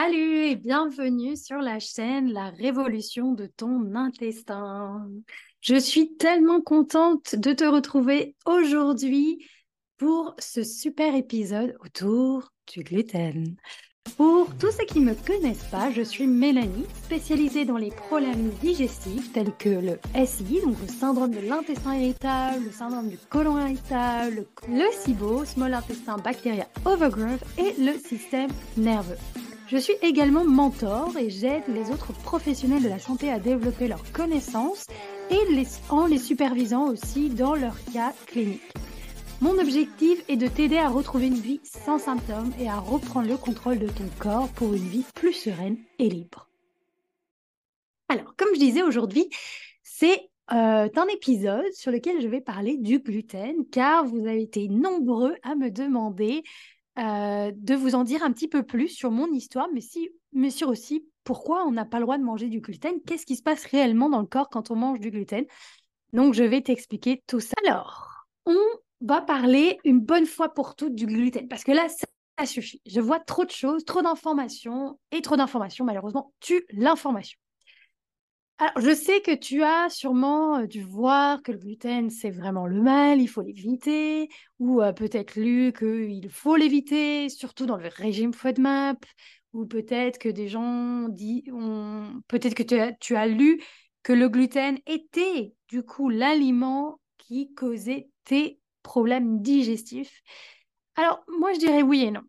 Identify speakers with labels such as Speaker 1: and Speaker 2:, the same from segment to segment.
Speaker 1: Salut et bienvenue sur la chaîne La révolution de ton intestin. Je suis tellement contente de te retrouver aujourd'hui pour ce super épisode autour du gluten. Pour tous ceux qui ne me connaissent pas, je suis Mélanie, spécialisée dans les problèmes digestifs tels que le SI, donc le syndrome de l'intestin irritable, le syndrome du côlon irritable, le SIBO, Small Intestin Bacteria Overgrowth et le système nerveux. Je suis également mentor et j'aide les autres professionnels de la santé à développer leurs connaissances et en les supervisant aussi dans leur cas clinique. Mon objectif est de t'aider à retrouver une vie sans symptômes et à reprendre le contrôle de ton corps pour une vie plus sereine et libre. Alors, comme je disais aujourd'hui, c'est euh, un épisode sur lequel je vais parler du gluten car vous avez été nombreux à me demander euh, de vous en dire un petit peu plus sur mon histoire, mais, si, mais sur aussi pourquoi on n'a pas le droit de manger du gluten, qu'est-ce qui se passe réellement dans le corps quand on mange du gluten? Donc, je vais t'expliquer tout ça. Alors, on va parler une bonne fois pour toutes du gluten, parce que là, ça, suffit. Je vois trop de choses, trop d'informations, et trop d'informations, malheureusement, tue l'information. Alors, je sais que tu as sûrement dû voir que le gluten, c'est vraiment le mal, il faut l'éviter, ou peut-être lu qu'il faut l'éviter, surtout dans le régime FODMAP, ou peut-être que des gens disent, peut-être que tu as, tu as lu que le gluten était du coup l'aliment qui causait tes problèmes digestifs. Alors, moi, je dirais oui et non.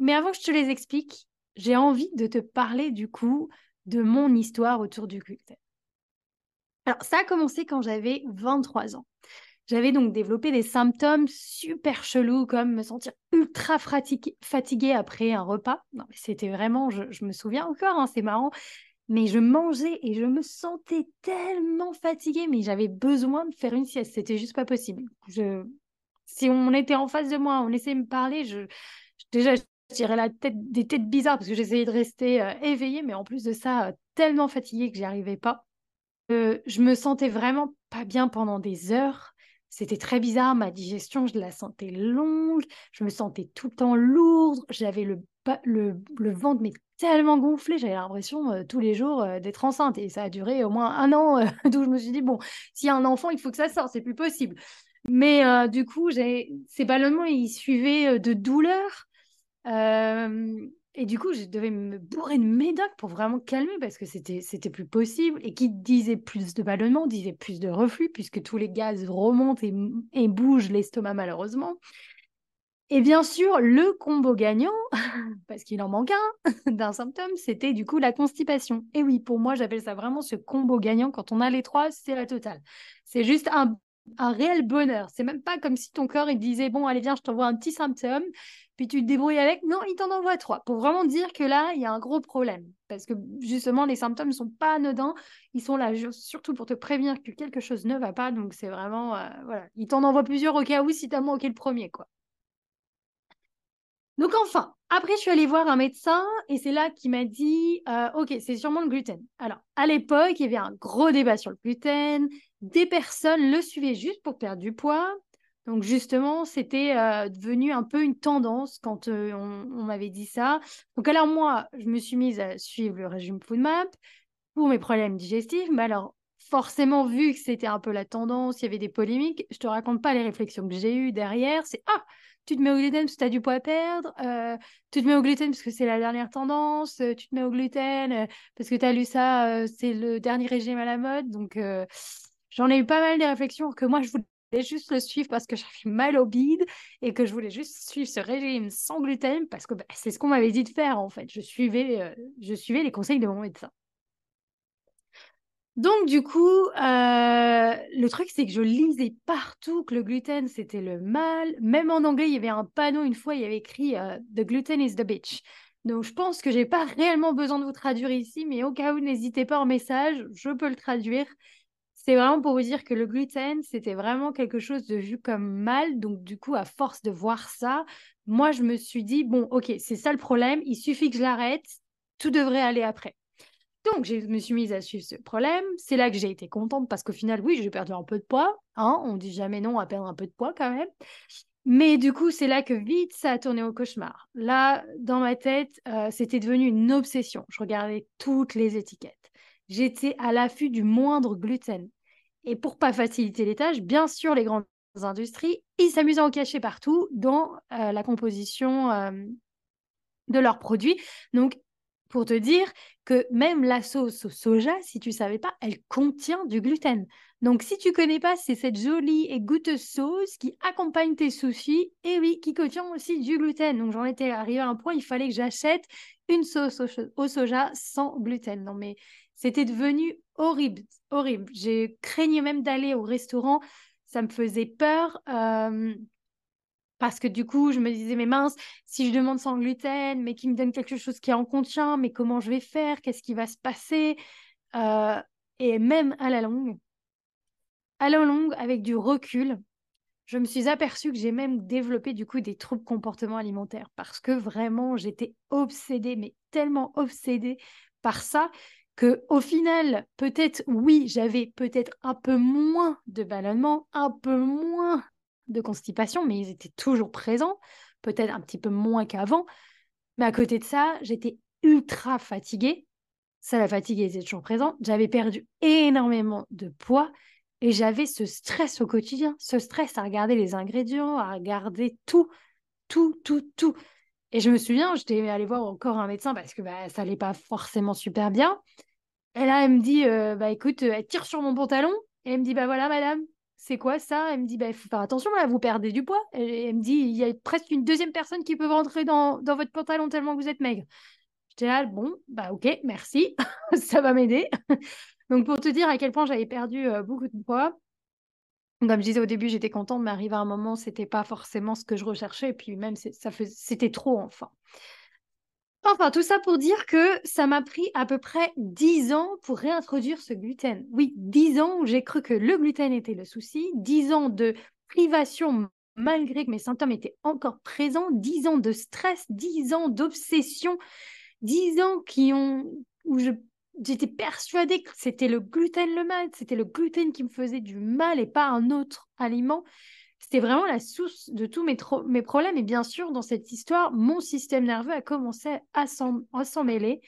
Speaker 1: Mais avant que je te les explique, j'ai envie de te parler du coup de mon histoire autour du gluten. Alors, ça a commencé quand j'avais 23 ans. J'avais donc développé des symptômes super chelous comme me sentir ultra fatiguée après un repas. Non, c'était vraiment, je, me souviens encore, hein, c'est marrant, mais je mangeais et je me sentais tellement fatiguée, mais j'avais besoin de faire une sieste. C'était juste pas possible. Si on était en face de moi, on essayait de me parler, je, déjà, tirais la tête, des têtes bizarres parce que j'essayais de rester euh, éveillée, mais en plus de ça, euh, tellement fatiguée que j'y arrivais pas. Euh, je me sentais vraiment pas bien pendant des heures. C'était très bizarre, ma digestion, je la sentais longue, je me sentais tout le temps lourde, j'avais le, le, le, ventre mais tellement gonflé, j'avais l'impression euh, tous les jours euh, d'être enceinte et ça a duré au moins un an, d'où je me suis dit, bon, s'il y a un enfant, il faut que ça sorte, c'est plus possible. Mais du coup, ces ballonnements, ils suivaient de douleurs. Et du coup, je devais me bourrer de médoc pour vraiment calmer parce que c'était plus possible. Et qui disait plus de ballonnement disait plus de reflux puisque tous les gaz remontent et, et bougent l'estomac malheureusement. Et bien sûr, le combo gagnant, parce qu'il en manque un d'un symptôme, c'était du coup la constipation. Et oui, pour moi, j'appelle ça vraiment ce combo gagnant. Quand on a les trois, c'est la totale. C'est juste un un réel bonheur. C'est même pas comme si ton corps il disait bon allez viens je t'envoie un petit symptôme puis tu te débrouilles avec? Non, il t'en envoie trois pour vraiment dire que là il y a un gros problème parce que justement les symptômes ne sont pas anodins. Ils sont là surtout pour te prévenir que quelque chose ne va pas. Donc c'est vraiment euh, voilà, il t'en envoie plusieurs au cas où si t'as manqué le premier quoi. Donc enfin, après, je suis allée voir un médecin et c'est là qu'il m'a dit euh, Ok, c'est sûrement le gluten. Alors, à l'époque, il y avait un gros débat sur le gluten. Des personnes le suivaient juste pour perdre du poids. Donc, justement, c'était euh, devenu un peu une tendance quand euh, on, m'avait dit ça. Donc, alors, moi, je me suis mise à suivre le régime FoodMap pour mes problèmes digestifs. Mais alors, forcément, vu que c'était un peu la tendance, il y avait des polémiques, je te raconte pas les réflexions que j'ai eues derrière. C'est Ah, tu te mets au gluten parce que tu as du poids à perdre, euh, tu te mets au gluten parce que c'est la dernière tendance, tu te mets au gluten parce que tu as lu ça, c'est le dernier régime à la mode. Donc, j'en ai eu pas mal de réflexions que moi, je voulais juste le suivre parce que j'avais mal au bide et que je voulais juste suivre ce régime sans gluten parce que bah, c'est ce qu'on m'avait dit de faire en fait. Je suivais, je suivais les conseils de mon médecin. Donc, du coup, euh, le truc, c'est que je lisais partout que le gluten, c'était le mal. Même en anglais, il y avait un panneau, une fois, il y avait écrit euh, The gluten is the bitch. Donc, je pense que je n'ai pas réellement besoin de vous traduire ici, mais au cas où, n'hésitez pas en message, je peux le traduire. C'est vraiment pour vous dire que le gluten, c'était vraiment quelque chose de vu comme mal. Donc, du coup, à force de voir ça, moi, je me suis dit, bon, ok, c'est ça le problème, il suffit que je l'arrête, tout devrait aller après. Donc, je me suis mise à suivre ce problème. C'est là que j'ai été contente parce qu'au final, oui, j'ai perdu un peu de poids. Hein on dit jamais non à perdre un peu de poids quand même. Mais du coup, c'est là que vite, ça a tourné au cauchemar. Là, dans ma tête, euh, c'était devenu une obsession. Je regardais toutes les étiquettes. J'étais à l'affût du moindre gluten. Et pour pas faciliter les tâches, bien sûr, les grandes industries, ils s'amusent à en cacher partout dans euh, la composition euh, de leurs produits. Donc, pour te dire que même la sauce au soja, si tu savais pas, elle contient du gluten. Donc, si tu connais pas, c'est cette jolie et goûteuse sauce qui accompagne tes sushis et oui, qui contient aussi du gluten. Donc, j'en étais arrivée à un point, il fallait que j'achète une sauce au, soja sans gluten. Non, mais c'était devenu horrible, horrible. J'ai craigné même d'aller au restaurant. Ça me faisait peur. Euh, parce que du coup, je me disais, mais mince, si je demande sans gluten, mais qu'il me donne quelque chose qui en contient, mais comment je vais faire? Qu'est-ce qui va se passer? Euh, Et même à la longue, à la longue, avec du recul, je me suis aperçue que j'ai même développé du coup des troubles comportement alimentaires parce que vraiment, j'étais obsédée, mais tellement obsédée par ça que au final, peut-être, oui, j'avais peut-être un peu moins de ballonnement, un peu moins de constipation, mais ils étaient toujours présents, peut-être un petit peu moins qu'avant. Mais à côté de ça, j'étais ultra fatiguée. Ça, la fatigue était toujours présente. J'avais perdu énormément de poids et j'avais ce stress au quotidien, ce stress à regarder les ingrédients, à regarder tout, tout, tout, tout. Et je me souviens, j'étais allée voir encore un médecin parce que bah, ça n'allait pas forcément super bien. Et là, elle me dit, euh, bah écoute, elle tire sur mon pantalon et elle me dit, bah voilà, madame, c'est quoi ça? Elle me dit, bah, il faut faire attention, là, vous perdez du poids. Elle me dit, il y a presque une deuxième personne qui peut rentrer dans, votre pantalon tellement que vous êtes maigre. J'étais là, bon, bah ok, merci, ça va m'aider. Donc pour te dire à quel point j'avais perdu euh, beaucoup de poids, comme je disais au début, j'étais contente, mais arrivé à un moment, c'était pas forcément ce que je recherchais, et puis même c'était trop enfin. Enfin, tout ça pour dire que ça m'a pris à peu près 10 ans pour réintroduire ce gluten. Oui, 10 ans où j'ai cru que le gluten était le souci, 10 ans de privation malgré que mes symptômes étaient encore présents, 10 ans de stress, 10 ans d'obsession, 10 ans qui ont, où j'étais persuadée que c'était le gluten le mal, c'était le gluten qui me faisait du mal et pas un autre aliment. C'était vraiment la source de tous mes, mes, problèmes. Et bien sûr, dans cette histoire, mon système nerveux a commencé à s'en mêler.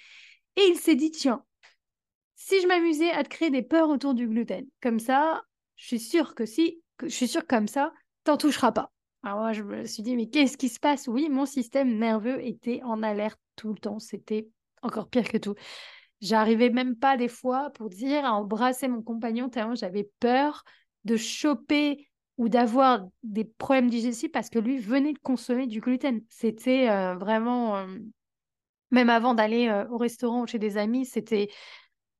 Speaker 1: Et il s'est dit, tiens, si je m'amusais à te créer des peurs autour du gluten, comme ça, je suis sûre que si, je suis sûre que comme ça, t'en toucheras pas. Alors moi, je me suis dit, mais qu'est-ce qui se passe? Oui, mon système nerveux était en alerte tout le temps. C'était encore pire que tout. J'arrivais même pas des fois pour dire à embrasser mon compagnon tellement j'avais peur de choper ou d'avoir des problèmes digestifs parce que lui venait de consommer du gluten. C'était euh, vraiment, euh, même avant d'aller euh, au restaurant ou chez des amis, c'était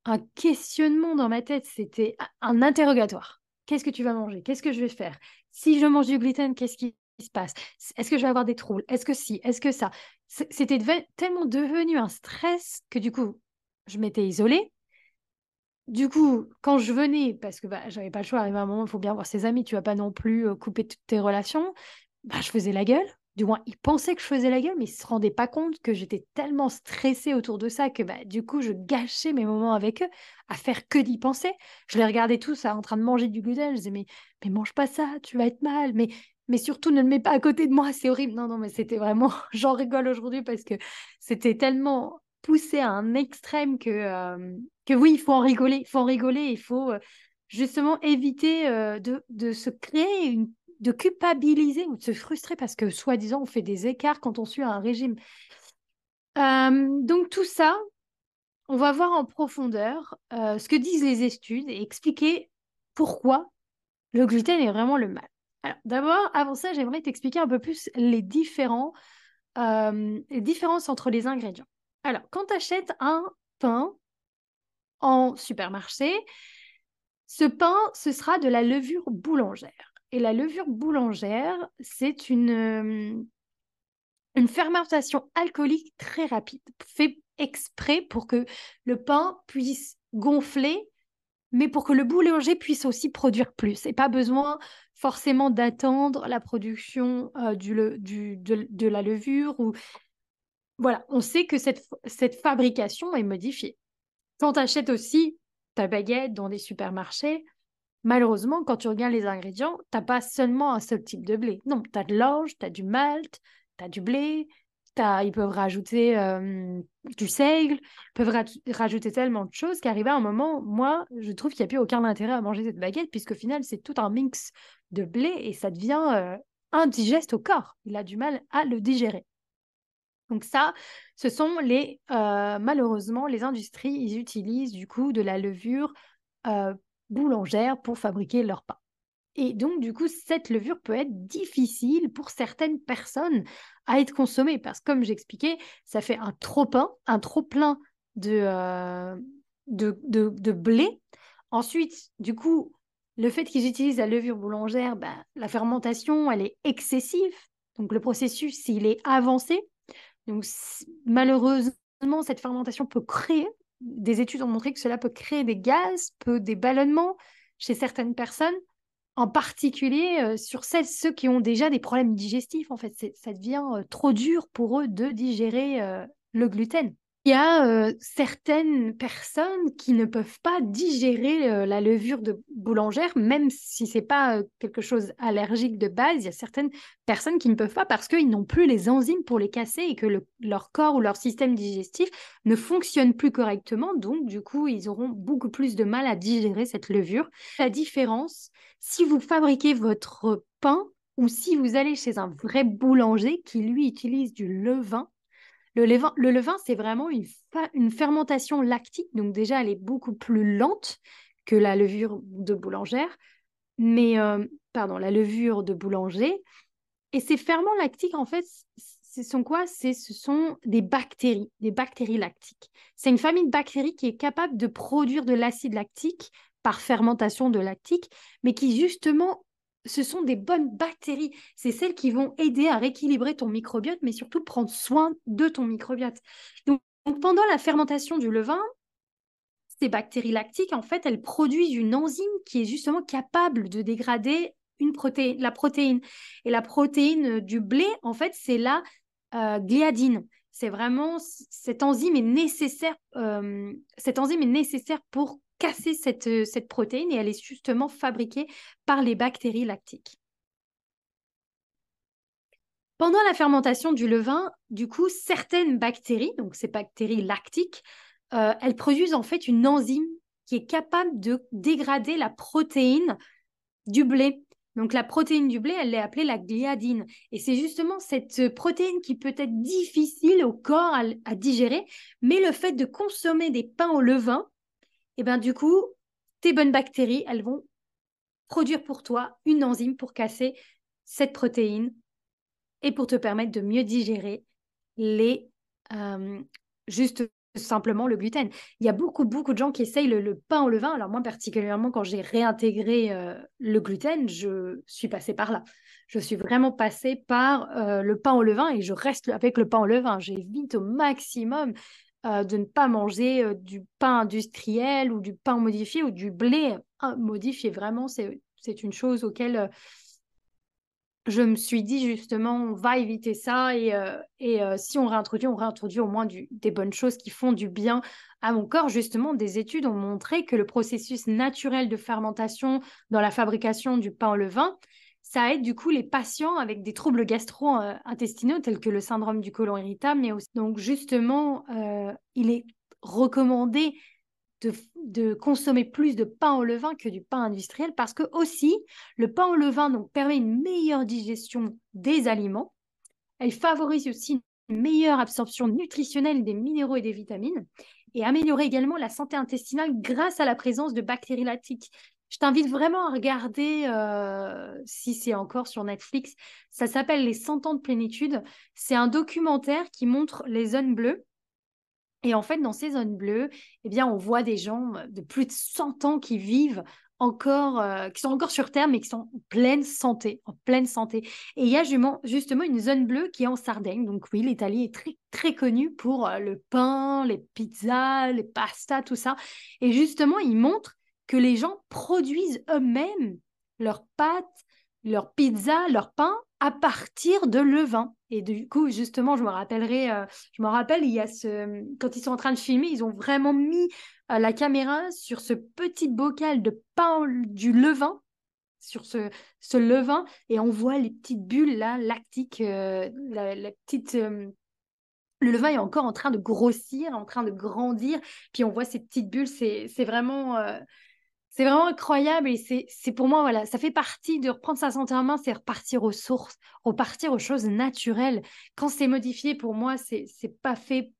Speaker 1: un questionnement dans ma tête, c'était un interrogatoire. Qu'est-ce que tu vas manger? Qu'est-ce que je vais faire? Si je mange du gluten, qu'est-ce qui se passe? Est-ce que je vais avoir des troubles? Est-ce que si? Est-ce que ça? C'était tellement devenu un stress que du coup, je m'étais isolée du coup, quand je venais, parce que bah, j'avais pas le choix, arrivé à un moment, il faut bien voir ses amis, tu vas pas non plus euh, couper toutes tes relations, bah, je faisais la gueule. Du moins, ils pensaient que je faisais la gueule, mais ils se rendaient pas compte que j'étais tellement stressée autour de ça que bah, du coup, je gâchais mes moments avec eux à faire que d'y penser. Je les regardais tous en train de manger du gluten. Je disais, mais, mais mange pas ça, tu vas être mal. Mais, mais surtout, ne le mets pas à côté de moi, c'est horrible. Non, non, mais c'était vraiment, j'en rigole aujourd'hui parce que c'était tellement poussé à un extrême que, euh, que oui, il faut en rigoler, il faut en rigoler, il faut euh, justement éviter euh, de, de, se créer, une, de culpabiliser ou de se frustrer parce que soi-disant on fait des écarts quand on suit un régime. donc tout ça, on va voir en profondeur ce que disent les études et expliquer pourquoi le gluten est vraiment le mal. Alors d'abord, avant ça, j'aimerais t'expliquer un peu plus les différents les différences entre les ingrédients. Alors, quand tu achètes un pain en supermarché, ce pain, ce sera de la levure boulangère. Et la levure boulangère, c'est une, euh, une fermentation alcoolique très rapide, fait exprès pour que le pain puisse gonfler, mais pour que le boulanger puisse aussi produire plus. Et pas besoin forcément d'attendre la production euh, du, de, de, la levure ou voilà, on sait que cette, cette fabrication est modifiée. Quand tu achètes aussi ta baguette dans des supermarchés, malheureusement, quand tu regardes les ingrédients, tu n'as pas seulement un seul type de blé. Non, tu as de l'orge, tu as du malt, tu as du blé, ils peuvent rajouter du seigle, ils peuvent rajouter tellement de choses qu'arrivé à un moment, moi, je trouve qu'il n'y a plus aucun intérêt à manger cette baguette, puisqu'au final, c'est tout un mix de blé et ça devient indigeste au corps. Il a du mal à le digérer. Donc ça, ce sont les, malheureusement, les industries, ils utilisent du coup de la levure boulangère pour fabriquer leur pain. Et donc, du coup, cette levure peut être difficile pour certaines personnes à être consommée parce que, comme j'expliquais, ça fait un trop-plein, un trop-plein de, de, de, blé. Ensuite, du coup, le fait qu'ils utilisent la levure boulangère, ben, la fermentation, elle est excessive. Donc, le processus, il est avancé. Donc, malheureusement, cette fermentation peut créer, des études ont montré que cela peut créer des gaz, peut des ballonnements chez certaines personnes en particulier euh, sur celles, ceux qui ont déjà des problèmes digestifs. En fait, ça devient euh, trop dur pour eux de digérer euh, le gluten. Il y a certaines personnes qui ne peuvent pas digérer la levure de boulangère, même si c'est pas quelque chose allergique de base. Il y a certaines personnes qui ne peuvent pas parce qu'ils n'ont plus les enzymes pour les casser et que leur corps ou leur système digestif ne fonctionne plus correctement. Donc, du coup, ils auront beaucoup plus de mal à digérer cette levure. La différence, si vous fabriquez votre pain ou si vous allez chez un vrai boulanger qui, lui, utilise du levain, le levain, le levain c'est vraiment une, fermentation lactique. Donc déjà, elle est beaucoup plus lente que la levure de boulangère. Mais, euh, pardon, la levure de boulanger. Et ces ferments lactiques, en fait, ce sont quoi? Ce sont des bactéries, des bactéries lactiques. C'est une famille de bactéries qui est capable de produire de l'acide lactique par fermentation de lactique, mais qui justement, ce sont des bonnes bactéries. C'est celles qui vont aider à rééquilibrer ton microbiote, mais surtout prendre soin de ton microbiote. Donc, pendant la fermentation du levain, ces bactéries lactiques, en fait, elles produisent une enzyme qui est justement capable de dégrader une protéine, la protéine. Et la protéine du blé, en fait, c'est la euh, gliadine. C'est vraiment cette enzyme est nécessaire. Euh, cette enzyme est nécessaire pour casser cette, euh, cette protéine et elle est justement fabriquée par les bactéries lactiques. Pendant la fermentation du levain, du coup, certaines bactéries, donc ces bactéries lactiques, euh, elles produisent en fait une enzyme qui est capable de dégrader la protéine du blé. Donc la protéine du blé, elle est appelée la gliadine. Et c'est justement cette protéine qui peut être difficile au corps à, digérer, mais le fait de consommer des pains au levain, et bien du coup, tes bonnes bactéries, elles vont produire pour toi une enzyme pour casser cette protéine et pour te permettre de mieux digérer les euh, juste simplement le gluten. Il y a beaucoup, beaucoup de gens qui essayent le, pain au levain. Alors moi, particulièrement, quand j'ai réintégré euh, le gluten, je suis passée par là. Je suis vraiment passée par euh, le pain au levain et je reste avec le pain au levain. J'évite au maximum euh, de ne pas manger euh, du pain industriel ou du pain modifié ou du blé hein, modifié. Vraiment, c'est une chose auquel euh, je me suis dit justement, on va éviter ça et, et si on réintroduit, on réintroduit au moins des bonnes choses qui font du bien à mon corps. Justement, des études ont montré que le processus naturel de fermentation dans la fabrication du pain au levain, ça aide du coup les patients avec des troubles gastro-intestinaux tels que le syndrome du côlon irritable. Mais aussi... Donc justement, euh, il est recommandé de, consommer plus de pain au levain que du pain industriel parce que aussi le pain au levain permet une meilleure digestion des aliments. Elle favorise aussi une meilleure absorption nutritionnelle des minéraux et des vitamines et améliorer également la santé intestinale grâce à la présence de bactéries lactiques. Je t'invite vraiment à regarder, euh, si c'est encore sur Netflix, ça s'appelle Les 100 ans de plénitude. C'est un documentaire qui montre les zones bleues. Et en fait, dans ces zones bleues, eh bien, on voit des gens de plus de 100 ans qui vivent encore, euh, qui sont encore sur Terre, mais qui sont en pleine santé, en pleine santé. Et il y a justement une zone bleue qui est en Sardaigne. Donc oui, l'Italie est très, très connue pour euh, le pain, les pizzas, les pastas, tout ça. Et justement, ils montrent que les gens produisent eux-mêmes leurs pâtes, leurs pizzas, leur pain à partir de levain. Et du coup, justement, je me rappellerai, euh, je me rappelle, il y a ce, quand ils sont en train de filmer, ils ont vraiment mis la caméra sur ce petit bocal de pain du levain, sur ce, levain, et on voit les petites bulles là, lactiques, la, petite le levain est encore en train de grossir, en train de grandir, puis on voit ces petites bulles, c'est vraiment, euh, c'est vraiment incroyable et c'est pour moi, voilà, ça fait partie de reprendre sa santé en main, c'est repartir aux sources, repartir aux choses naturelles. Quand c'est modifié, pour moi, c'est pas fait,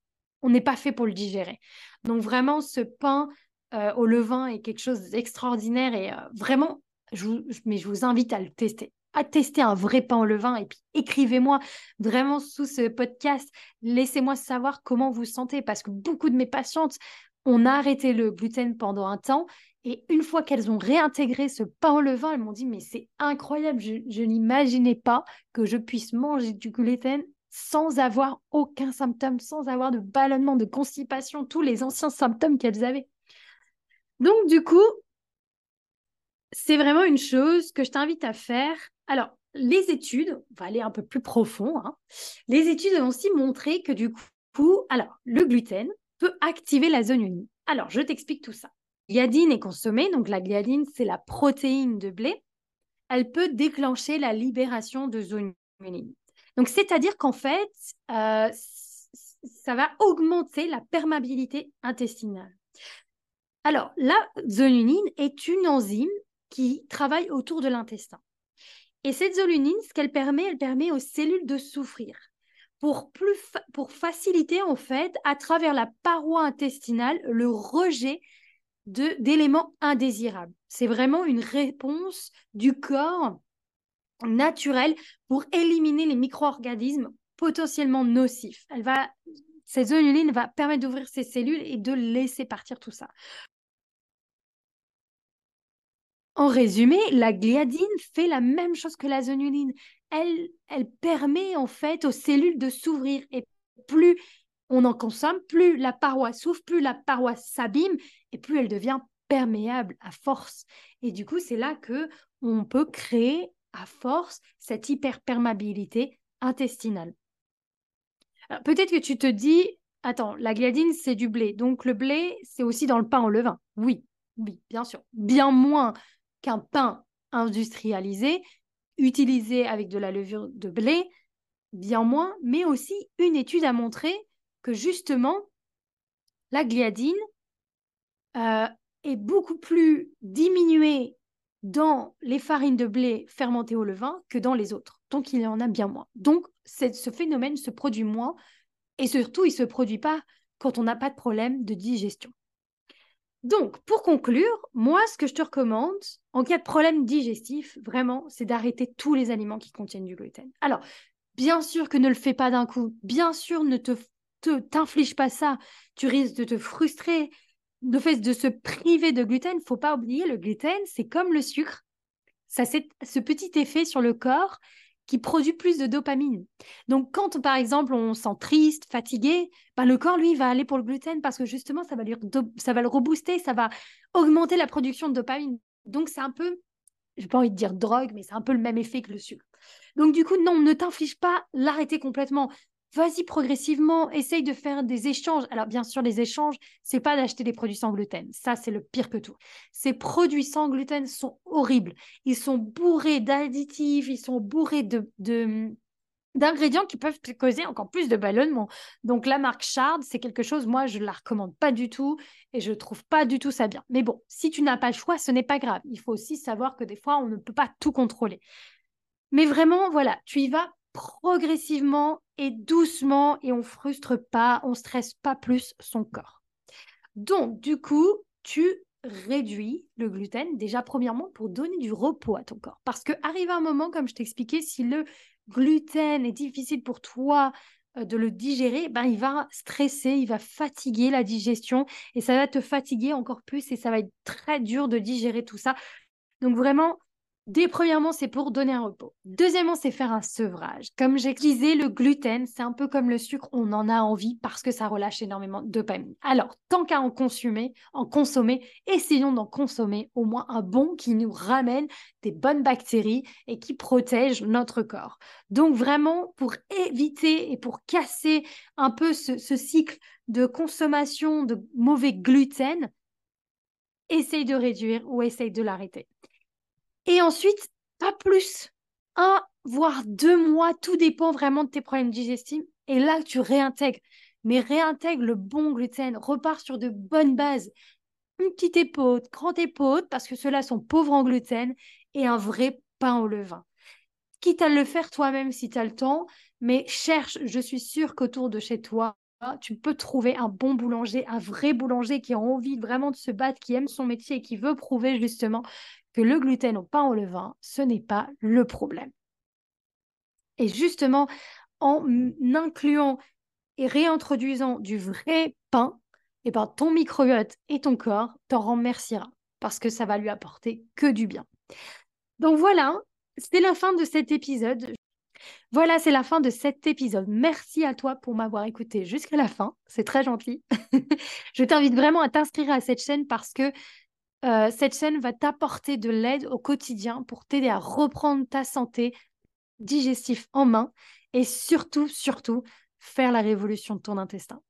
Speaker 1: on n'est pas fait pour le digérer. Donc vraiment, ce pain euh, au levain est quelque chose d'extraordinaire et euh, vraiment, je mais je vous invite à le tester à tester un vrai pain au levain et puis écrivez-moi vraiment sous ce podcast. Laissez-moi savoir comment vous sentez parce que beaucoup de mes patientes ont arrêté le gluten pendant un temps et une fois qu'elles ont réintégré ce pain au levain, elles m'ont dit mais c'est incroyable, je, n'imaginais pas que je puisse manger du gluten sans avoir aucun symptôme, sans avoir de ballonnement, de constipation, tous les anciens symptômes qu'elles avaient. Donc du coup, c'est vraiment une chose que je t'invite à faire alors, les études, on va aller un peu plus profond, hein. les études ont aussi montré que du coup, alors, le gluten peut activer la zonuline. Alors, je t'explique tout ça. Gliadine est consommée, donc la gliadine, c'est la protéine de blé. Elle peut déclencher la libération de zonuline. Donc, c'est-à-dire qu'en fait, euh, ça va augmenter la perméabilité intestinale. Alors, la zonuline est une enzyme qui travaille autour de l'intestin. Et cette zolunine, ce qu'elle permet, elle permet aux cellules de souffrir pour, plus pour faciliter en fait à travers la paroi intestinale le rejet d'éléments indésirables. C'est vraiment une réponse du corps naturel pour éliminer les micro-organismes potentiellement nocifs. Elle va, cette zonuline va permettre d'ouvrir ces cellules et de laisser partir tout ça. En résumé, la gliadine fait la même chose que la zonuline. Elle, elle permet en fait aux cellules de s'ouvrir et plus on en consomme, plus la paroi s'ouvre, plus la paroi s'abîme et plus elle devient perméable à force. Et du coup, c'est là que on peut créer à force cette hyperperméabilité intestinale. Peut-être que tu te dis, attends, la gliadine, c'est du blé. Donc le blé, c'est aussi dans le pain au levain. Oui, oui, bien sûr. Bien moins qu'un pain industrialisé, utilisé avec de la levure de blé, bien moins, mais aussi une étude a montré que justement, la gliadine euh, est beaucoup plus diminuée dans les farines de blé fermentées au levain que dans les autres. Donc, il y en a bien moins. Donc, ce phénomène se produit moins et surtout, il ne se produit pas quand on n'a pas de problème de digestion. Donc, pour conclure, moi, ce que je te recommande, en cas de problème digestif, vraiment, c'est d'arrêter tous les aliments qui contiennent du gluten. Alors, bien sûr que ne le fais pas d'un coup. Bien sûr, ne te, t'inflige pas ça. Tu risques de te frustrer. Le fait de se priver de gluten, faut pas oublier, le gluten, c'est comme le sucre. Ça, c'est ce petit effet sur le corps qui produit plus de dopamine. Donc, quand par exemple on sent triste, fatigué, ben, le corps lui va aller pour le gluten parce que justement ça va, lui ça va le rebooster, ça va augmenter la production de dopamine. Donc, c'est un peu, j'ai pas envie de dire drogue, mais c'est un peu le même effet que le sucre. Donc, du coup, non, ne t'inflige pas l'arrêter complètement vas-y progressivement, essaye de faire des échanges. Alors bien sûr, les échanges, c'est pas d'acheter des produits sans gluten. Ça, c'est le pire que tout. Ces produits sans gluten sont horribles. Ils sont bourrés d'additifs, ils sont bourrés de, d'ingrédients qui peuvent causer encore plus de ballonnement. Donc la marque Shard, c'est quelque chose, moi, je ne la recommande pas du tout et je ne trouve pas du tout ça bien. Mais bon, si tu n'as pas le choix, ce n'est pas grave. Il faut aussi savoir que des fois, on ne peut pas tout contrôler. Mais vraiment, voilà, tu y vas progressivement et doucement et on frustre pas, on stresse pas plus son corps. Donc, du coup, tu réduis le gluten déjà premièrement pour donner du repos à ton corps. Parce que arrive un moment, comme je t'expliquais, si le gluten est difficile pour toi euh, de le digérer, ben, il va stresser, il va fatiguer la digestion et ça va te fatiguer encore plus et ça va être très dur de digérer tout ça. Donc vraiment, Dès premièrement, c'est pour donner un repos. Deuxièmement, c'est faire un sevrage. Comme disais, le gluten, c'est un peu comme le sucre, on en a envie parce que ça relâche énormément de dopamine. Alors, tant qu'à en consommer, en consommer, essayons d'en consommer au moins un bon qui nous ramène des bonnes bactéries et qui protège notre corps. Donc vraiment, pour éviter et pour casser un peu ce cycle de consommation de mauvais gluten, essaye de réduire ou essaye de l'arrêter. Et ensuite, pas plus. Un, voire deux mois, tout dépend vraiment de tes problèmes digestifs. Et là, tu réintègres. Mais réintègre le bon gluten, repars sur de bonnes bases. Une petite épaule, grande épaule, parce que ceux-là sont pauvres en gluten, et un vrai pain au levain. Quitte à le faire toi-même si tu as le temps, mais cherche, je suis sûre qu'autour de chez toi, tu peux trouver un bon boulanger, un vrai boulanger qui a envie vraiment de se battre, qui aime son métier et qui veut prouver justement que le gluten au pain au levain, ce n'est pas le problème. Et justement, en incluant et réintroduisant du vrai pain, et eh ben, ton microbiote et ton corps t'en remerciera parce que ça va lui apporter que du bien. Donc voilà, c'est la fin de cet épisode. Voilà, c'est la fin de cet épisode. Merci à toi pour m'avoir écouté jusqu'à la fin. C'est très gentil. je t'invite vraiment à t'inscrire à cette chaîne parce que euh, cette chaîne va t'apporter de l'aide au quotidien pour t'aider à reprendre ta santé digestive en main et surtout, surtout, faire la révolution de ton intestin.